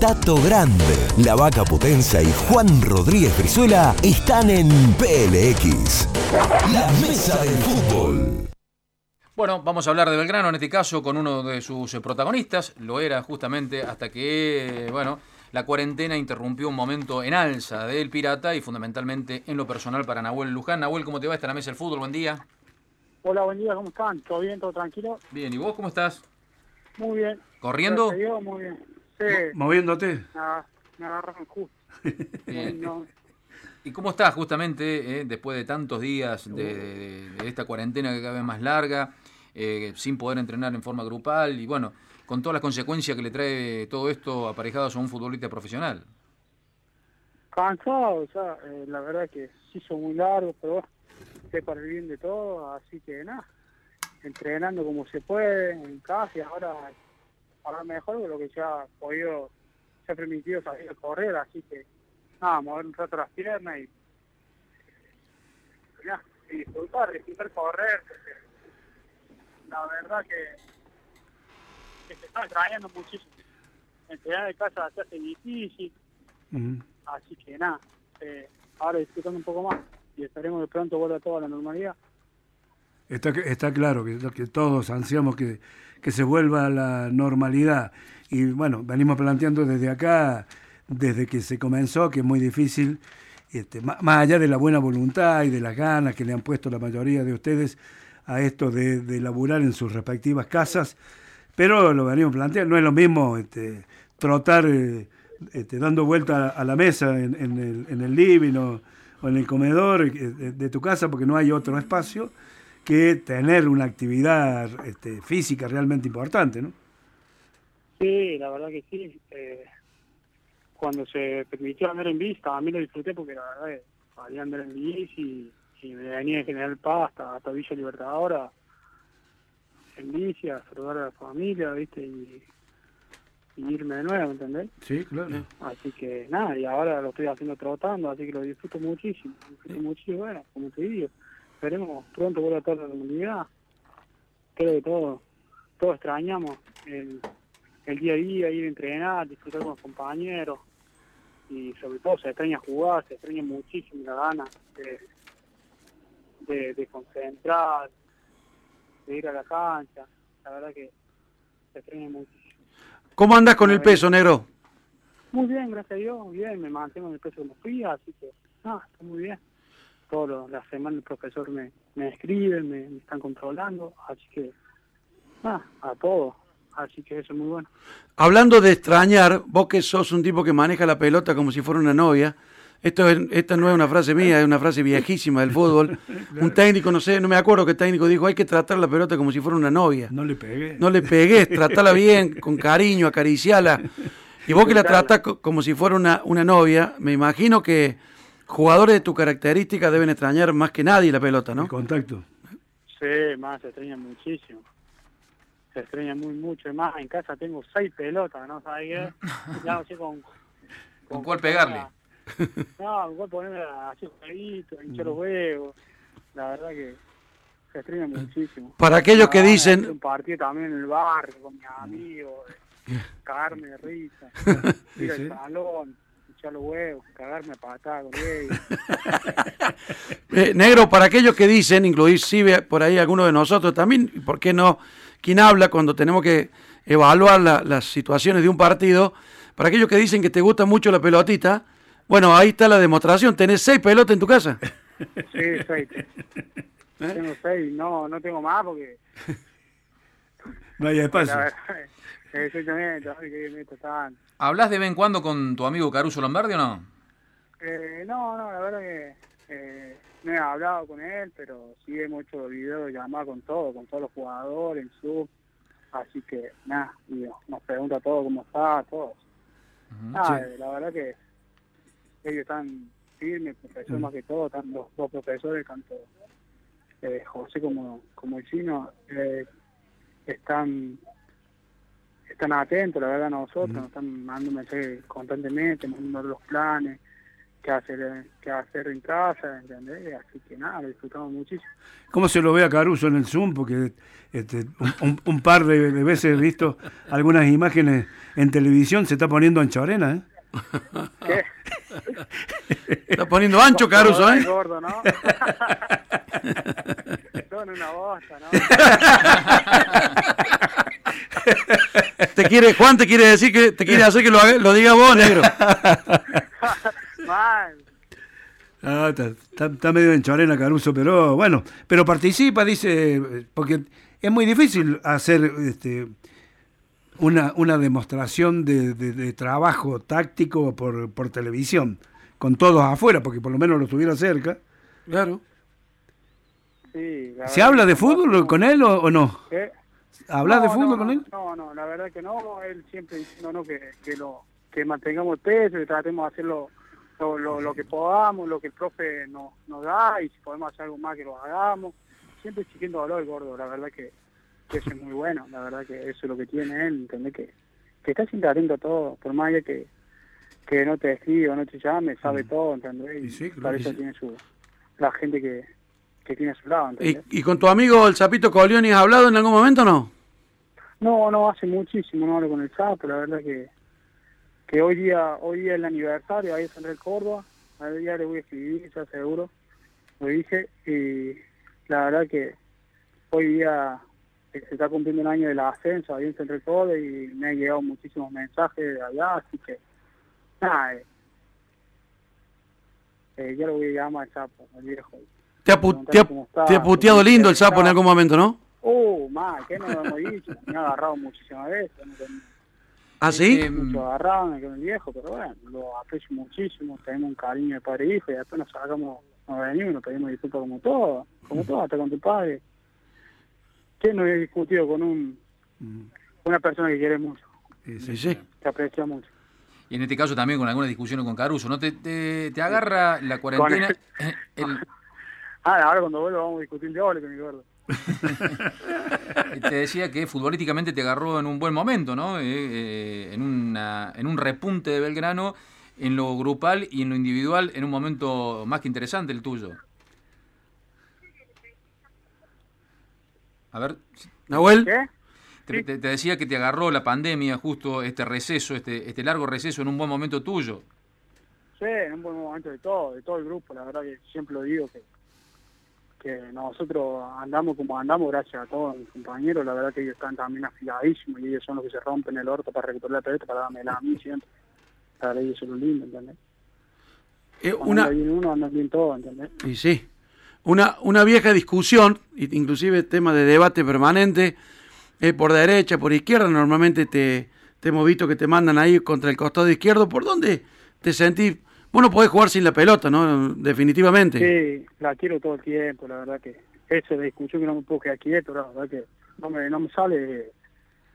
Tato Grande, La Vaca Potenza y Juan Rodríguez Brizuela están en PLX. La Mesa del Fútbol. Bueno, vamos a hablar de Belgrano en este caso con uno de sus eh, protagonistas. Lo era justamente hasta que, bueno, la cuarentena interrumpió un momento en alza del Pirata y fundamentalmente en lo personal para Nahuel Luján. Nahuel, ¿cómo te va? Está en la mesa del fútbol. Buen día. Hola, buen día, ¿cómo están? ¿Todo bien? ¿Todo tranquilo? Bien, ¿y vos cómo estás? Muy bien. ¿Corriendo? Muy bien. Sí, Moviéndote. nada, me agarraron justo. No, ¿Y cómo estás justamente eh, después de tantos días de, de- de esta cuarentena que cada vez más larga, eh, sin poder entrenar en forma grupal y bueno, con todas las consecuencias que le trae todo esto aparejados a un futbolista profesional? cansado, o sea, eh, la verdad que se hizo muy largo, pero bueno, sé para el bien de todo, así que nada, entrenando como se puede, en casa y ahora, ahora mejor de lo que se ha podido, se ha permitido salir a correr, así que nada, mover un rato las piernas y, y nada, y disfrutar, disfrutar correr, la verdad que, que se está extrañando muchísimo. Entrenar de casa se hace difícil. Así que nada, eh, ahora disfrutando un poco más y esperemos que pronto vuelva todo a la normalidad. Está, está claro que, todos ansiamos que, que se vuelva a la normalidad. Y bueno, venimos planteando desde acá, desde que se comenzó, que es muy difícil, este, má- más allá de la buena voluntad y de las ganas que le han puesto la mayoría de ustedes a esto de, de laburar en sus respectivas casas, pero lo venimos planteando, no es lo mismo este, trotar eh, este, dando vuelta a la mesa en, en el, en el living o, en el comedor eh, de tu casa porque no hay otro espacio que tener una actividad este, física realmente importante, ¿no? Sí, la verdad que sí. eh, cuando se permitió andar en bici, a mí lo disfruté porque la verdad que salía a andar en bici y me venía de General Paz hasta, hasta Villa Libertadora en bici a saludar a la familia, ¿viste? Y, y irme de nuevo, ¿entendés? Sí, claro. Así que nada, y ahora lo estoy haciendo trotando, así que lo disfruto muchísimo. Disfruto muchísimo, bueno, como te digo, esperemos pronto vuelva a toda la normalidad. Creo que todos, todos extrañamos el, el día a día, ir a entrenar, disfrutar con los compañeros. Y sobre todo se extraña jugar, se extraña muchísimo la gana de, de, de concentrar, de ir a la cancha. La verdad que se extraña muchísimo. ¿Cómo andás con el peso, negro? Muy bien, gracias a Dios, bien, me mantengo en el peso como fui, así que, ah, está muy bien. Todas las semanas el profesor me, me escribe, me, me están controlando, así que, ah, a todo, así que eso es muy bueno. Hablando de extrañar, vos que sos un tipo que maneja la pelota como si fuera una novia, esto es- esta no es una frase mía, es una frase viejísima del fútbol. Un técnico, no sé, no me acuerdo qué técnico dijo, hay que tratar la pelota como si fuera una novia. No le pegué. No le pegues, tratala bien, con cariño, acariciala. Y vos que la tratás co- como si fuera una, una novia, me imagino que jugadores de tu característica deben extrañar más que nadie la pelota, ¿no? El contacto. Sí, más, se extraña muchísimo. Se extraña muy mucho. Más, en casa tengo seis pelotas, ¿no? ¿Sabes qué? Ya no sé con... ¿Con cuál pegarle? No, con cuál ponerme así jueguito, hinchar los huevos. La verdad que se extraña muchísimo. Para aquellos que Ah, dicen- Un partido también en el barrio con mis amigos, cagarme de risa, ir Sí, sí. al salón, hinchar los huevos, cagarme a patada con. Eh, negro, para aquellos que dicen, inclusive por ahí algunos de nosotros también, ¿y ¿por qué no? ¿Quién habla cuando tenemos que evaluar la- las situaciones de un partido? Para aquellos que dicen que te gusta mucho la pelotita, bueno, ahí está la demostración. ¿Tenés seis pelotas en tu casa? Sí, seis. Tengo seis, no, no tengo más porque No hay espacio. Exactamente, así que me están. ¿Hablas de vez en cuando con tu amigo Caruso Lombardi o no? Eh, no, no, la verdad que eh, no he hablado con él, pero sí hemos hecho videollamadas con todo, con todos los jugadores, en sub. Así que, nada, nos pregunta todo cómo está, todo. Nada, eh, la verdad que ellos están firmes, profesor más que todo, están los dos profesores, tanto eh, José como, como el chino, eh, están están atentos, la verdad, a nosotros, nos están mandando mensajes constantemente, mandando los planes, qué hacer, qué hacer en casa, ¿entendés? Así que nada, lo disfrutamos muchísimo. ¿Cómo se lo ve a Caruso en el Zoom? Porque este, un, par de, de veces he visto algunas imágenes en televisión se está poniendo anchorena, ¿eh? ¿Qué? Está poniendo ancho Caruso, ¿eh? gordo, ¿no? Son una bosta, ¿no? Te quiere, Juan te quiere decir que te quiere hacer que lo, lo diga vos, negro. Mal. Ah, está, está- está medio en chorena Caruso, pero bueno, pero participa, dice, porque es muy difícil hacer este, una, una demostración de, de- de trabajo táctico por, por televisión, con todos afuera, porque por lo menos lo estuviera cerca. Claro. Sí, ¿Se habla de fútbol con él o, o no? ¿Qué? ¿Hablas de fútbol no, con él? No, no, la verdad que no. Él siempre diciendo ¿no? que, que, lo, que mantengamos el peso, que tratemos de hacer lo, lo, lo, lo que podamos, lo que el profe nos, nos da y si podemos hacer algo más que lo hagamos. Siempre exigiendo valor el gordo, la verdad que, que eso es muy bueno, la verdad que eso es lo que tiene él, ¿entendés? Que, que está siempre atento a todo, por más que, que no te escriba, no te llame, sabe todo, ¿entendés? Y sí, claro, para eso sí. tiene su, la gente que, que tiene a su lado, ¿Y, y con tu amigo el Zapito Colioni has hablado en algún momento o no? No, no, hace muchísimo no hablo con el Sapo, la verdad que que hoy día hoy día es el aniversario, ahí es Andrés Córdoba, al día le voy a escribir, ya seguro, lo dije, y la verdad que hoy día se está cumpliendo un año del ascenso ahí en Central Córdoba y me han llegado muchísimos mensajes de allá, así que nada, eh, eh, ya lo voy a llamar al Sapo, al viejo. Te ha, pu- te ha- te ha puteado lindo el sapo en algún momento, ¿no? Uh, mal, que no lo hemos dicho, me ha agarrado muchísimas veces, ¿Ah, sí? Eh, mucho agarraban con el viejo, pero bueno, lo aprecio muchísimo, tenemos un cariño de padre e hijo y después nos sacamos, nos venimos y nos pedimos disculpas como todo, como todo, hasta con tu padre. ¿Quién no había discutido con un una persona que quiere mucho, Sí, Sí, sí. sí. que aprecia mucho? Y en este caso también con algunas discusiones con Caruso, ¿no? Te, te, te agarra la cuarentena. el- Ah, ahora cuando vuelva vamos a discutir de ole con mi gordo. te decía que futbolísticamente te agarró en un buen momento, ¿no? Eh, eh, en, una, en un repunte de Belgrano, en lo grupal y en lo individual, en un momento más que interesante el tuyo. A ver, Nahuel, ¿Qué? te, te- te decía que te agarró la pandemia, justo este receso, este, este largo receso en un buen momento tuyo. Sí, en un buen momento de todo, de todo el grupo, la verdad que siempre lo digo que que nosotros andamos como andamos gracias a todos mis compañeros, la verdad que ellos están también afiladísimos y ellos son los que se rompen el orto para recuperar la pelota, para darme la a mí siempre. Para ellos es lo lindo, ¿entendés? eh, una, anda bien uno, anda bien todo, ¿entendés? y sí, una, una vieja discusión, inclusive tema de debate permanente, eh, por derecha, por izquierda, normalmente te, te hemos visto que te mandan ahí contra el costado izquierdo, ¿por dónde te sentís? Vos no podés jugar sin la pelota, ¿no? Definitivamente. Sí, la quiero todo el tiempo, la verdad que eso de discusión que no me puedo quedar quieto, la verdad que no me, no me sale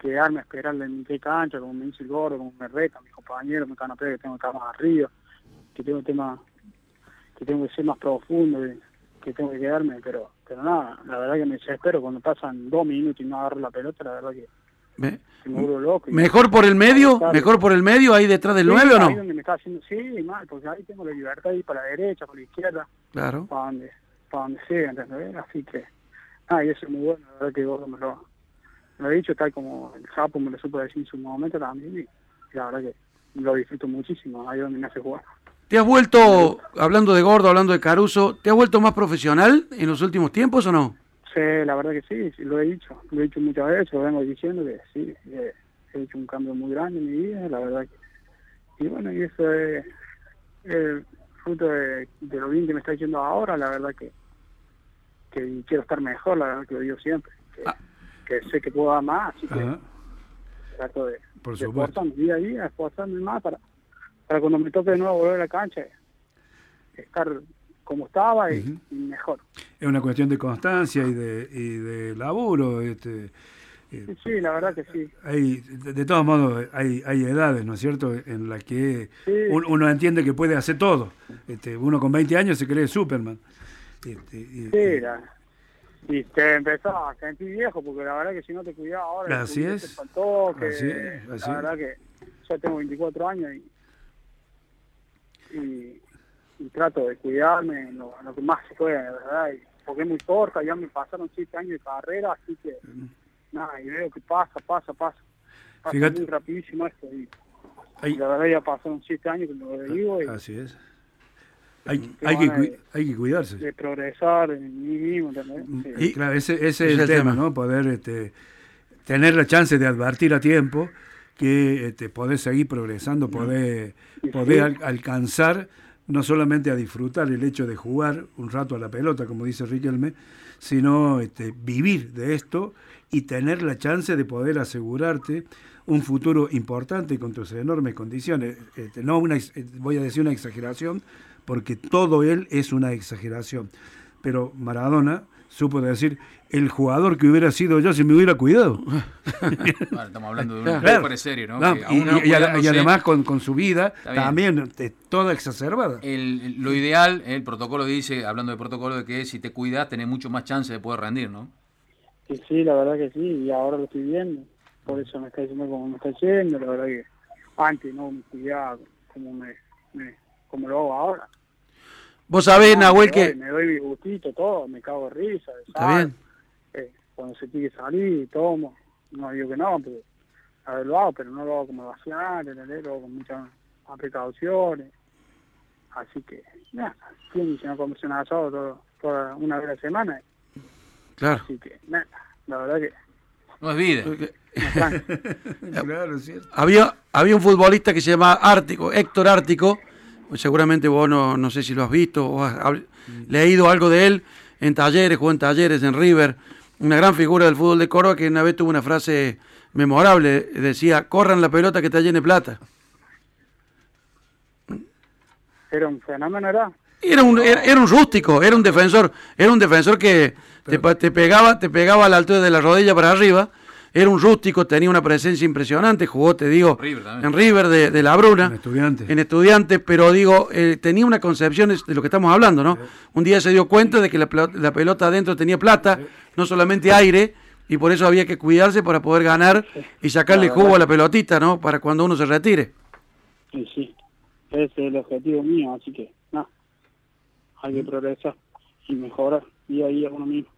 quedarme a esperarle en qué cancha, como me dice el gordo, como me reta mis compañeros, me canapé que tengo que estar más arriba, que tengo temas, que tengo que ser más profundo, que tengo que quedarme, pero pero nada, la verdad que me desespero cuando pasan dos minutos y no agarro la pelota, la verdad que, Me- loco. mejor por el medio, mejor por el medio, ahí detrás del Sí, 9 o ahí no? donde me está haciendo, sí, mal, porque ahí tengo la libertad ir para la derecha, para la izquierda, Claro. para donde, para donde sea, ¿entendés? Así que, ah, y eso es muy bueno, la verdad que Gordo me lo, me lo ha dicho, tal como el sapo me lo supo decir en su momento también, y la verdad que lo disfruto muchísimo, ahí donde me hace jugar. ¿Te has vuelto, hablando de Gordo, hablando de Caruso, ¿te has vuelto más profesional en los últimos tiempos o no? Sí, la verdad que sí, lo he dicho, lo he dicho muchas veces, lo vengo diciendo que sí, que he hecho un cambio muy grande en mi vida, la verdad que, y bueno, y eso es el fruto de, de lo bien que me está yendo ahora, la verdad que, que quiero estar mejor, la verdad que lo digo siempre, que, Ah. que sé que puedo dar más, así que Ajá. trato de, Por de esforzarme día a día, esforzarme más para, para cuando me toque de nuevo volver a la cancha, estar como estaba y, mejor. Es una cuestión de constancia y de, y de laburo. Este, eh, Sí, sí, la verdad que sí. hay, de, todos modos, hay, hay edades, ¿no es cierto?, en las que Sí. un- uno entiende que puede hacer todo. Este, uno con 20 años se cree Superman. Este, y- Sí, la- y te empezás a sentir viejo, porque la verdad que si no te cuidás ahora, Así te es. faltó, que Así es, así la verdad que ya tengo 24 años y, y, y trato de cuidarme en lo, en lo que más se puede, de verdad, y- porque es muy corta, ya me pasaron 7 años de carrera, así que nada, y veo que pasa, pasa, pasa. pasa Fíjate. muy rapidísimo esto. Y, la verdad ya pasaron siete años que lo digo y Así es. Hay, hay, que, hay que cuidarse. de progresar en mí mismo ¿entendés? Sí. Y, claro, ese, ese es Ese el, es el tema, tema. ¿no? Poder este, tener la chance de advertir a tiempo que este, poder seguir progresando, poder sí. al- alcanzar no solamente a disfrutar el hecho de jugar un rato a la pelota, como dice Riquelme, sino este, vivir de esto y tener la chance de poder asegurarte un futuro importante con tus enormes condiciones. Este, no una, voy a decir una exageración, porque todo él es una exageración. Pero Maradona supo decir, el jugador que hubiera sido yo si me hubiera cuidado. Bueno, estamos hablando de un Claro. serio, ¿no? No, Que y, no además con, con su vida también este, toda exacerbada. el- el- lo ideal, el protocolo dice, hablando de protocolo, de que si te cuidas tenés mucho más chance de poder rendir, ¿no? Sí, sí, la verdad que sí, y ahora lo estoy viendo. Por eso me está diciendo como me está yendo, la verdad que antes no me cuidaba como, me, me- como lo hago ahora. Vos sabés, No, Nahuel, me doy- que... Me doy mi gustito, todo, me cago de risa. de Está bien. eh, cuando se tiene que salir, tomo. No digo que no, pero a ver, lo hago, pero no lo hago como vaciar, lo hago con muchas más precauciones. Así que, nada, sí, se me comerse un asado todo, toda una vez a la semana. Claro. Así que, nada, la verdad que No es vida. no. Claro, es cierto. Había, había un futbolista que se llama Ártico, Héctor Ártico, seguramente vos no, no sé si lo has visto o has hab- leído algo de él en talleres, jugó en talleres, en River, una gran figura del fútbol de Córdoba que una vez tuvo una frase memorable, decía, corran la pelota que te llene plata. Era un fenómeno, era. Era un, era, era un rústico, era un defensor, era un defensor que te, pa- te pegaba, te pegaba a la altura de la rodilla para arriba, era un rústico, tenía una presencia impresionante, jugó, te digo, River en River de, de la Bruna, En Estudiantes. en estudiantes, pero digo, eh, tenía una concepción de lo que estamos hablando, ¿no? Un día se dio cuenta de que la, pelo- la pelota adentro tenía plata, no solamente aire, y por eso había que cuidarse para poder ganar y sacarle jugo a la pelotita, ¿no? Para cuando uno se retire. Sí, sí. Ese es el objetivo mío, así que, nada. Hay que progresar y mejorar día a día uno mismo.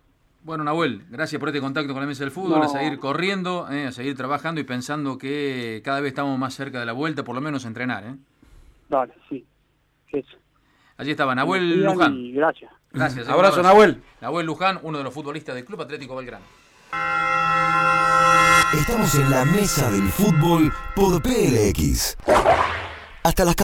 Bueno, Nahuel, gracias por este contacto con la mesa del fútbol, No. a seguir corriendo, eh, a seguir trabajando y pensando que cada vez estamos más cerca de la vuelta, por lo menos a entrenar. ¿eh? Dale, sí. Eso. Allí estaba Nahuel Luján. Y gracias. Gracias. eh, Abrazo, un Nahuel. Nahuel Luján, uno de los futbolistas del Club Atlético Belgrano. Estamos en la mesa del fútbol por PLX. Hasta las